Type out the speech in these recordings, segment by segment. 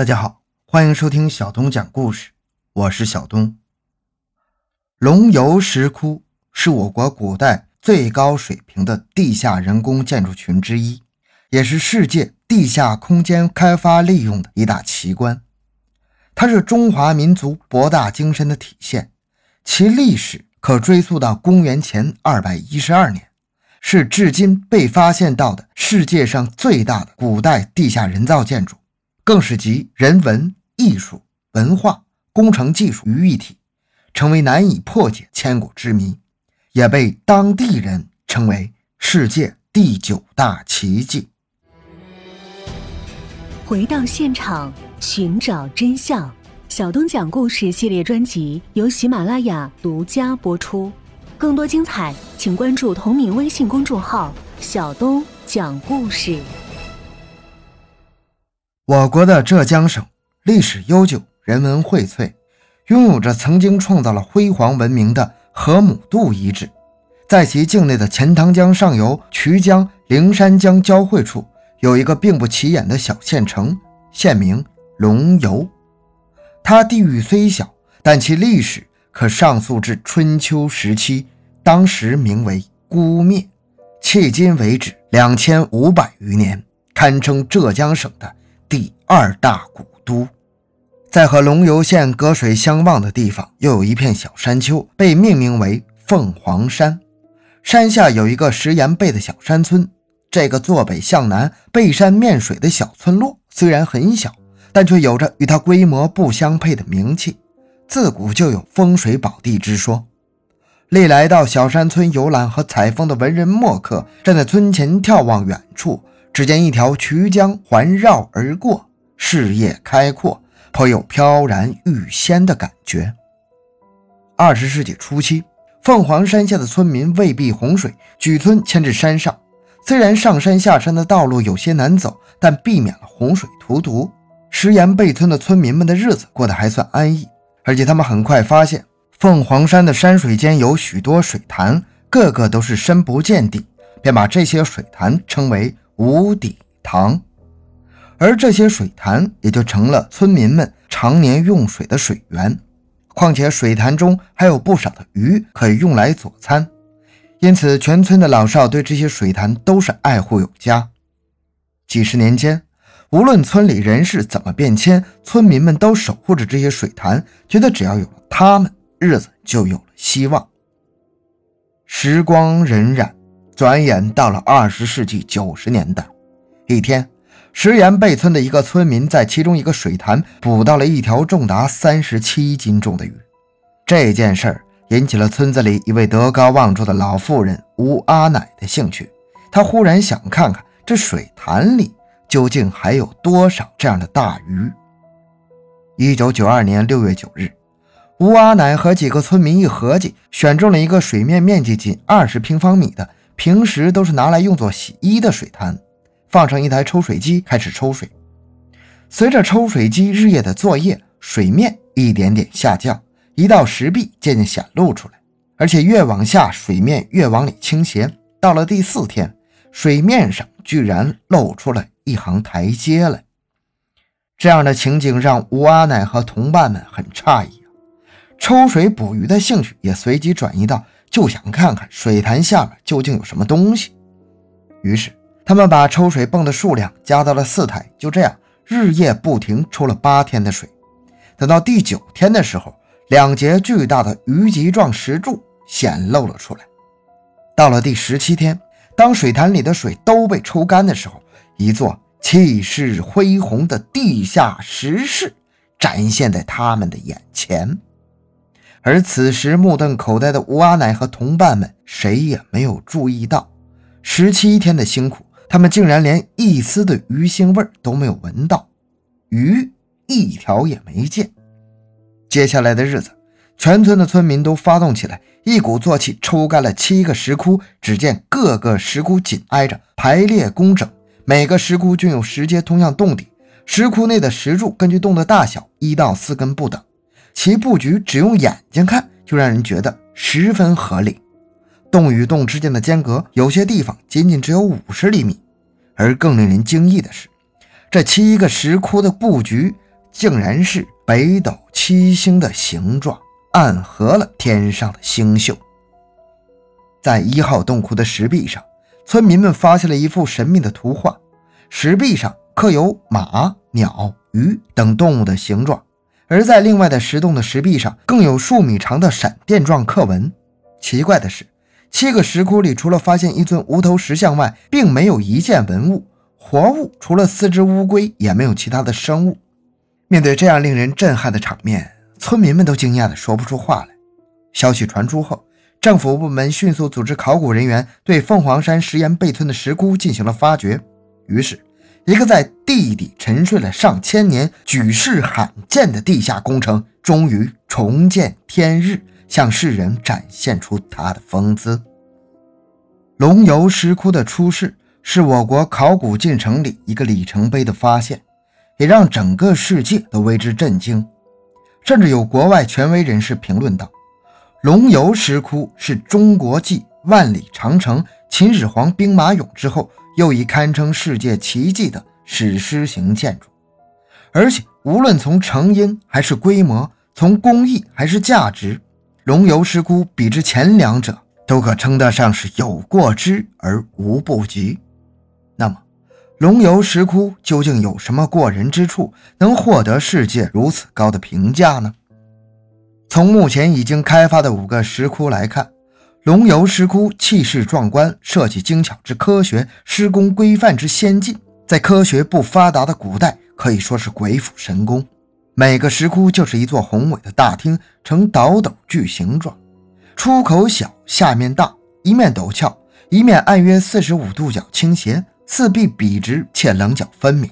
大家好，欢迎收听小东讲故事，我是小东。龙游石窟是我国古代最高水平的地下人工建筑群之一，也是世界地下空间开发利用的一大奇观。它是中华民族博大精深的体现，其历史可追溯到公元前二百一十二年，是至今被发现到的世界上最大的古代地下人造建筑。更是集人文、艺术、文化、工程技术于一体，成为难以破解千古之谜，也被当地人称为世界第九大奇迹。回到现场寻找真相，小东讲故事系列专辑由喜马拉雅独家播出。更多精彩，请关注同名微信公众号“小东讲故事”。我国的浙江省历史悠久，人文荟萃，拥有着曾经创造了辉煌文明的河姆渡遗址。在其境内的钱塘江上游渠江、灵山江交汇处，有一个并不起眼的小县城，县名龙游。它地域虽小，但其历史可上溯至春秋时期，当时名为姑灭，迄今为止两千五百余年，堪称浙江省的。第二大古都，在和龙游县隔水相望的地方，又有一片小山丘，被命名为凤凰山。山下有一个石岩背的小山村。这个坐北向南、背山面水的小村落，虽然很小，但却有着与它规模不相配的名气。自古就有风水宝地之说。历来到小山村游览和采风的文人墨客，站在村前眺望远处。只见一条渠江环绕而过，视野开阔，颇有飘然欲仙的感觉。二十世纪初期，凤凰山下的村民为避洪水，举村迁至山上。虽然上山下山的道路有些难走，但避免了洪水荼毒。石岩背村的村民们的日子过得还算安逸，而且他们很快发现，凤凰山的山水间有许多水潭，个个都是深不见底，便把这些水潭称为。无底塘，而这些水潭也就成了村民们常年用水的水源。况且水潭中还有不少的鱼可以用来佐餐，因此全村的老少对这些水潭都是爱护有加。几十年间，无论村里人事怎么变迁，村民们都守护着这些水潭，觉得只要有了它们，日子就有了希望。时光荏苒。转眼到了二十世纪九十年代，一天，石岩背村的一个村民在其中一个水潭捕到了一条重达三十七斤重的鱼。这件事儿引起了村子里一位德高望重的老妇人吴阿奶的兴趣。她忽然想看看这水潭里究竟还有多少这样的大鱼。一九九二年六月九日，吴阿奶和几个村民一合计，选中了一个水面面积仅二十平方米的。平时都是拿来用作洗衣的水潭，放上一台抽水机开始抽水。随着抽水机日夜的作业，水面一点点下降，一道石壁渐渐显露出来，而且越往下，水面越往里倾斜。到了第四天，水面上居然露出了一行台阶来。这样的情景让吴阿奶和同伴们很诧异！抽水捕鱼的兴趣也随即转移到。就想看看水潭下面究竟有什么东西，于是他们把抽水泵的数量加到了四台，就这样日夜不停抽了八天的水。等到第九天的时候，两节巨大的鱼脊状石柱显露了出来。到了第十七天，当水潭里的水都被抽干的时候，一座气势恢宏的地下石室展现在他们的眼前。而此时目瞪口呆的吴阿奶和同伴们，谁也没有注意到，十七天的辛苦，他们竟然连一丝的鱼腥味都没有闻到，鱼一条也没见。接下来的日子，全村的村民都发动起来，一鼓作气抽干了七个石窟。只见各个石窟紧挨着，排列工整，每个石窟均有石阶通向洞底，石窟内的石柱根据洞的大小，一到四根不等。其布局只用眼睛看就让人觉得十分合理。洞与洞之间的间隔有些地方仅仅只有五十厘米，而更令人惊异的是，这七个石窟的布局竟然是北斗七星的形状，暗合了天上的星宿。在一号洞窟的石壁上，村民们发现了一幅神秘的图画，石壁上刻有马、鸟、鱼等动物的形状，而在另外的石洞的石壁上，更有数米长的闪电状刻纹。奇怪的是，七个石窟里除了发现一尊无头石像外，并没有一件文物。活物除了四只乌龟，也没有其他的生物。面对这样令人震撼的场面，村民们都惊讶的说不出话来。消息传出后，政府部门迅速组织考古人员对凤凰山石岩背村的石窟进行了发掘。于是，一个在地底沉睡了上千年、举世罕见的地下工程，终于重见天日，向世人展现出它的风姿。龙游石窟的出世。是我国考古进程里一个里程碑的发现，也让整个世界都为之震惊。甚至有国外权威人士评论道：“龙游石窟是中国继万里长城、秦始皇兵马俑之后，又一堪称世界奇迹的史诗型建筑。而且，无论从成因还是规模，从工艺还是价值，龙游石窟比之前两者，都可称得上是有过之而无不及。”那么，龙游石窟究竟有什么过人之处，能获得世界如此高的评价呢？从目前已经开发的五个石窟来看，龙游石窟气势壮观，设计精巧之科学，施工规范之先进，在科学不发达的古代可以说是鬼斧神工。每个石窟就是一座宏伟的大厅，呈倒斗巨形状，出口小，下面大，一面陡峭，一面按约四十五度角倾斜。四壁笔直且棱角分明，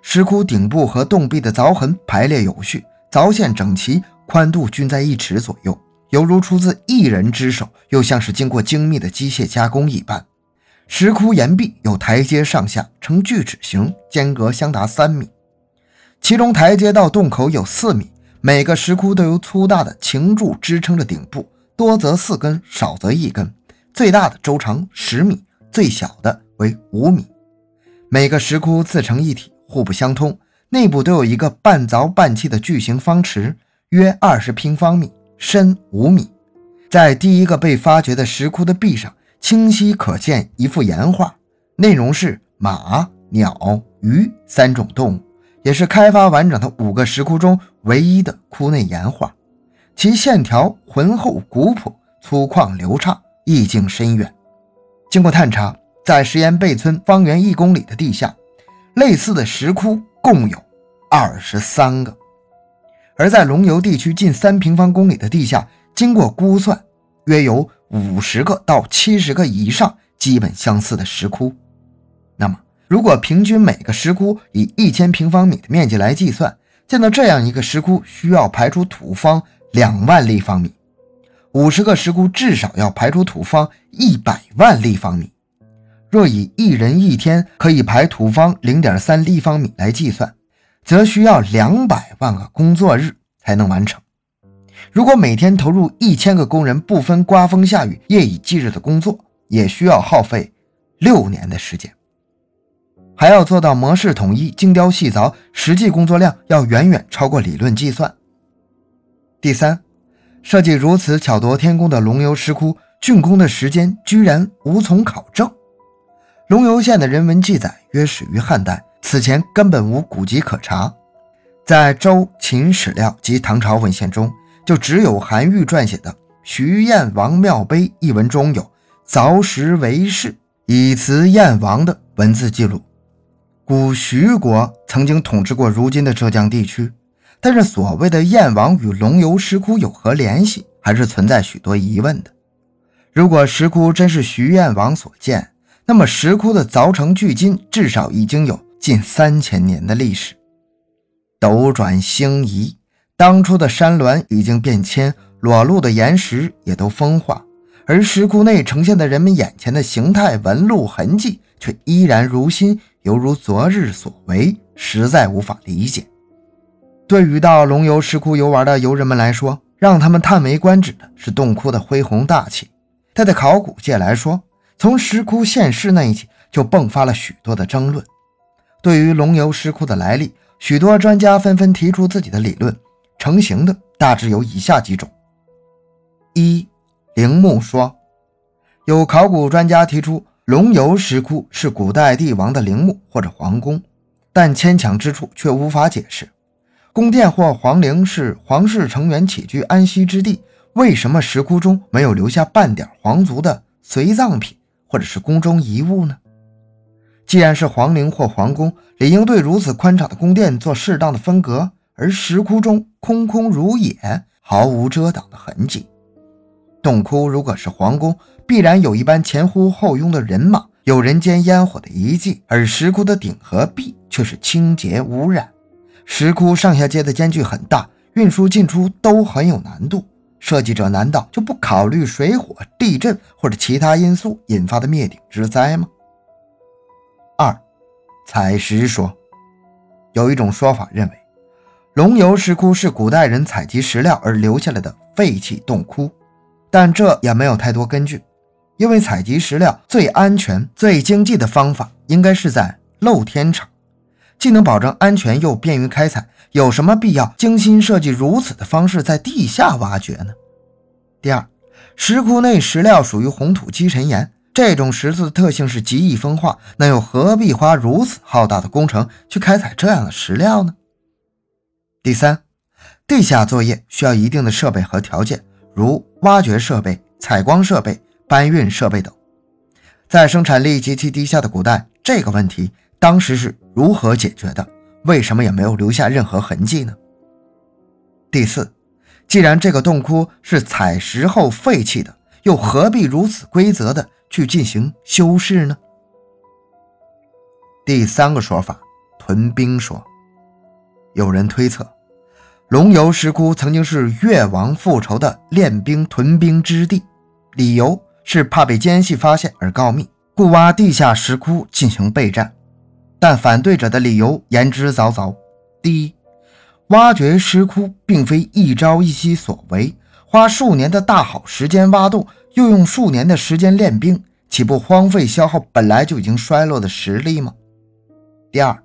石窟顶部和洞壁的凿痕排列有序，凿线整齐，宽度均在一尺左右，犹如出自一人之手，又像是经过精密的机械加工一般。石窟岩壁有台阶上下，呈锯齿形，间隔相达三米，其中台阶到洞口有四米。每个石窟都由粗大的擎柱支撑着顶部，多则四根，少则一根，最大的周长十米，最小的。为五米，每个石窟自成一体，互不相通，内部都有一个半凿半砌的巨型方池，约二十平方米，深五米。在第一个被发掘的石窟的壁上，清晰可见一幅岩画，内容是马、鸟、鱼三种动物，也是开发完整的五个石窟中唯一的窟内岩画。其线条浑厚古朴，粗犷流畅，意境深远。经过探查。在石岩背村方圆一公里的地下，类似的石窟共有二十三个；而在龙游地区近三平方公里的地下，经过估算，约有五十个到七十个以上基本相似的石窟。那么，如果平均每个石窟以一千平方米的面积来计算，建造这样一个石窟需要排出土方两万立方米，五十个石窟至少要排出土方一百万立方米。若以一人一天可以排土方零点三立方米来计算，则需要两百万个工作日才能完成。如果每天投入一千个工人，不分刮风下雨、夜以继日的工作，也需要耗费六年的时间。还要做到模式统一、精雕细凿，实际工作量要远远超过理论计算。第三，设计如此巧夺天工的龙游石窟，竣工的时间居然无从考证。龙游县的人文记载约始于汉代，此前根本无古籍可查。在周、秦史料及唐朝文献中，就只有韩愈撰写的《徐燕王庙碑》一文中有“凿石为室，以辞燕王”的文字记录。古徐国曾经统治过如今的浙江地区，但是所谓的燕王与龙游石窟有何联系，还是存在许多疑问的。如果石窟真是徐燕王所建，那么石窟的凿成距今至少已经有近三千年的历史。斗转星移，当初的山峦已经变迁，裸露的岩石也都风化，而石窟内呈现的人们眼前的形态纹路痕迹却依然如新，犹如昨日所为，实在无法理解。对于到龙游石窟游玩的游人们来说，让他们叹为观止的是洞窟的恢宏大气；但在考古界来说，从石窟现世那一起，就迸发了许多的争论。对于龙游石窟的来历，许多专家纷纷提出自己的理论，成型的大致有以下几种：一、陵墓说。有考古专家提出，龙游石窟是古代帝王的陵墓或者皇宫，但牵强之处却无法解释。宫殿或皇陵是皇室成员起居安息之地，为什么石窟中没有留下半点皇族的随葬品或者是宫中遗物呢？既然是皇陵或皇宫，理应对如此宽敞的宫殿做适当的分隔，而石窟中空空如也，毫无遮挡的痕迹。洞窟如果是皇宫，必然有一般前呼后拥的人马，有人间烟火的遗迹，而石窟的顶和壁却是清洁无染。石窟上下阶的间距很大，运输进出都很有难度。设计者难道就不考虑水火、地震或者其他因素引发的灭顶之灾吗？采石说，有一种说法认为，龙游石窟是古代人采集石料而留下来的废弃洞窟，但这也没有太多根据。因为采集石料最安全、最经济的方法应该是在露天场，既能保证安全又便于开采，有什么必要精心设计如此的方式在地下挖掘呢？第二，石窟内石料属于红土积尘岩，这种石子的特性是极易风化，那又何必花如此浩大的工程去开采这样的石料呢？第三，地下作业需要一定的设备和条件，如挖掘设备、采光设备。搬运设备等，在生产力极其低下的古代，这个问题当时是如何解决的？为什么也没有留下任何痕迹呢？第四，既然这个洞窟是采石后废弃的，又何必如此规则的去进行修饰呢？第三个说法，屯兵说，有人推测，龙游石窟曾经是越王复仇的练兵屯兵之地，理由。是怕被奸细发现而告密，故挖地下石窟进行备战。但反对者的理由言之凿凿：第一，挖掘石窟并非一朝一夕所为，花数年的大好时间挖洞，又用数年的时间练兵，岂不荒废消耗本来就已经衰落的实力吗？第二，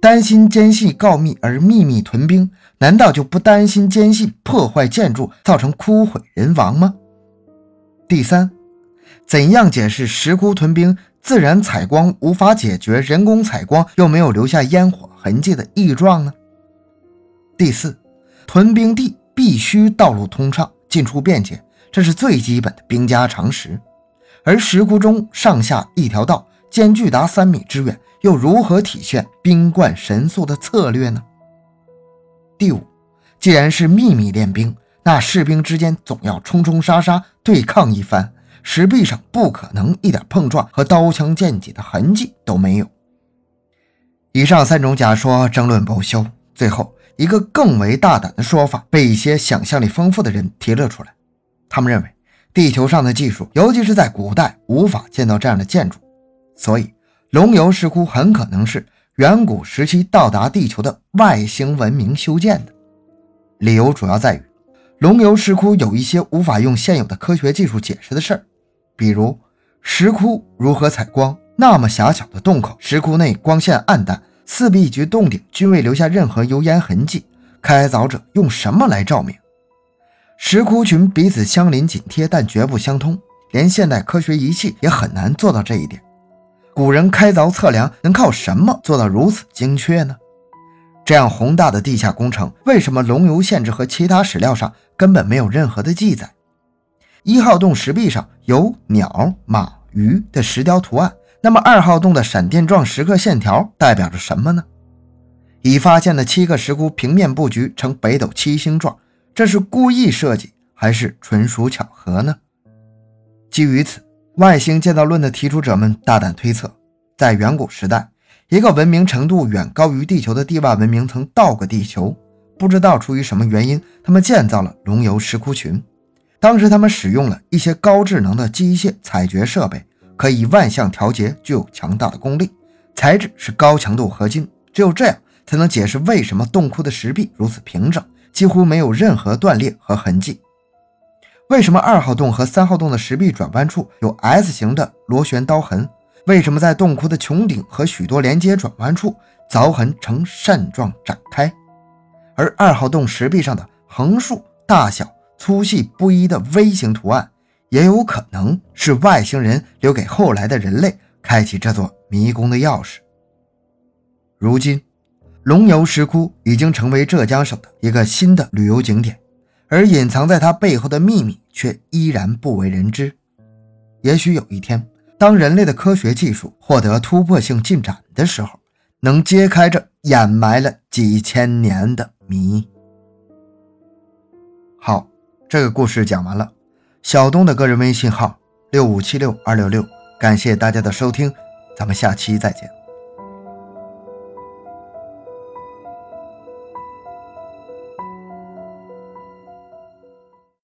担心奸细告密而秘密屯兵，难道就不担心奸细破坏建筑，造成枯毁人亡吗？第三。怎样解释石窟屯兵、自然采光无法解决人工采光又没有留下烟火痕迹的异状呢？第四，屯兵地必须道路通畅、进出便捷，这是最基本的兵家常识。而石窟中上下一条道，间距达三米之远，又如何体现兵冠神速的策略呢？第五，既然是秘密练兵，那士兵之间总要冲冲杀杀、对抗一番。石壁上不可能一点碰撞和刀枪剑戟的痕迹都没有。以上三种假说争论不休，最后一个更为大胆的说法被一些想象力丰富的人提了出来。他们认为，地球上的技术，尤其是在古代，无法建造这样的建筑，所以龙游石窟很可能是远古时期到达地球的外星文明修建的。理由主要在于，龙游石窟有一些无法用现有的科学技术解释的事儿。比如石窟如何采光？那么狭小的洞口，石窟内光线暗淡，四壁及洞顶均未留下任何油烟痕迹。开凿者用什么来照明？石窟群彼此相邻紧贴，但绝不相通，连现代科学仪器也很难做到这一点。古人开凿测量能靠什么做到如此精确呢？这样宏大的地下工程，为什么龙游县志和其他史料上根本没有任何的记载？一号洞石壁上有鸟、马、鱼的石雕图案，那么二号洞的闪电状石刻线条代表着什么呢？已发现的七个石窟平面布局呈北斗七星状，这是故意设计还是纯属巧合呢？基于此，外星建造论的提出者们大胆推测，在远古时代，一个文明程度远高于地球的地外文明曾到过地球，不知道出于什么原因，他们建造了龙游石窟群。当时他们使用了一些高智能的机械采掘设备，可以万向调节，具有强大的功力。材质是高强度合金，只有这样才能解释为什么洞窟的石壁如此平整，几乎没有任何断裂和痕迹。为什么二号洞和三号洞的石壁转弯处有 S 型的螺旋刀痕？为什么在洞窟的穹顶和许多连接转弯处凿痕呈扇状展开，而二号洞石壁上的横竖大小粗细不一的微型图案，也有可能是外星人留给后来的人类开启这座迷宫的钥匙。如今，龙游石窟已经成为浙江省的一个新的旅游景点，而隐藏在它背后的秘密却依然不为人知。也许有一天，当人类的科学技术获得突破性进展的时候，能揭开这掩埋了几千年的谜。好，这个故事讲完了。小东的个人微信号六五七六二六六，感谢大家的收听，咱们下期再见。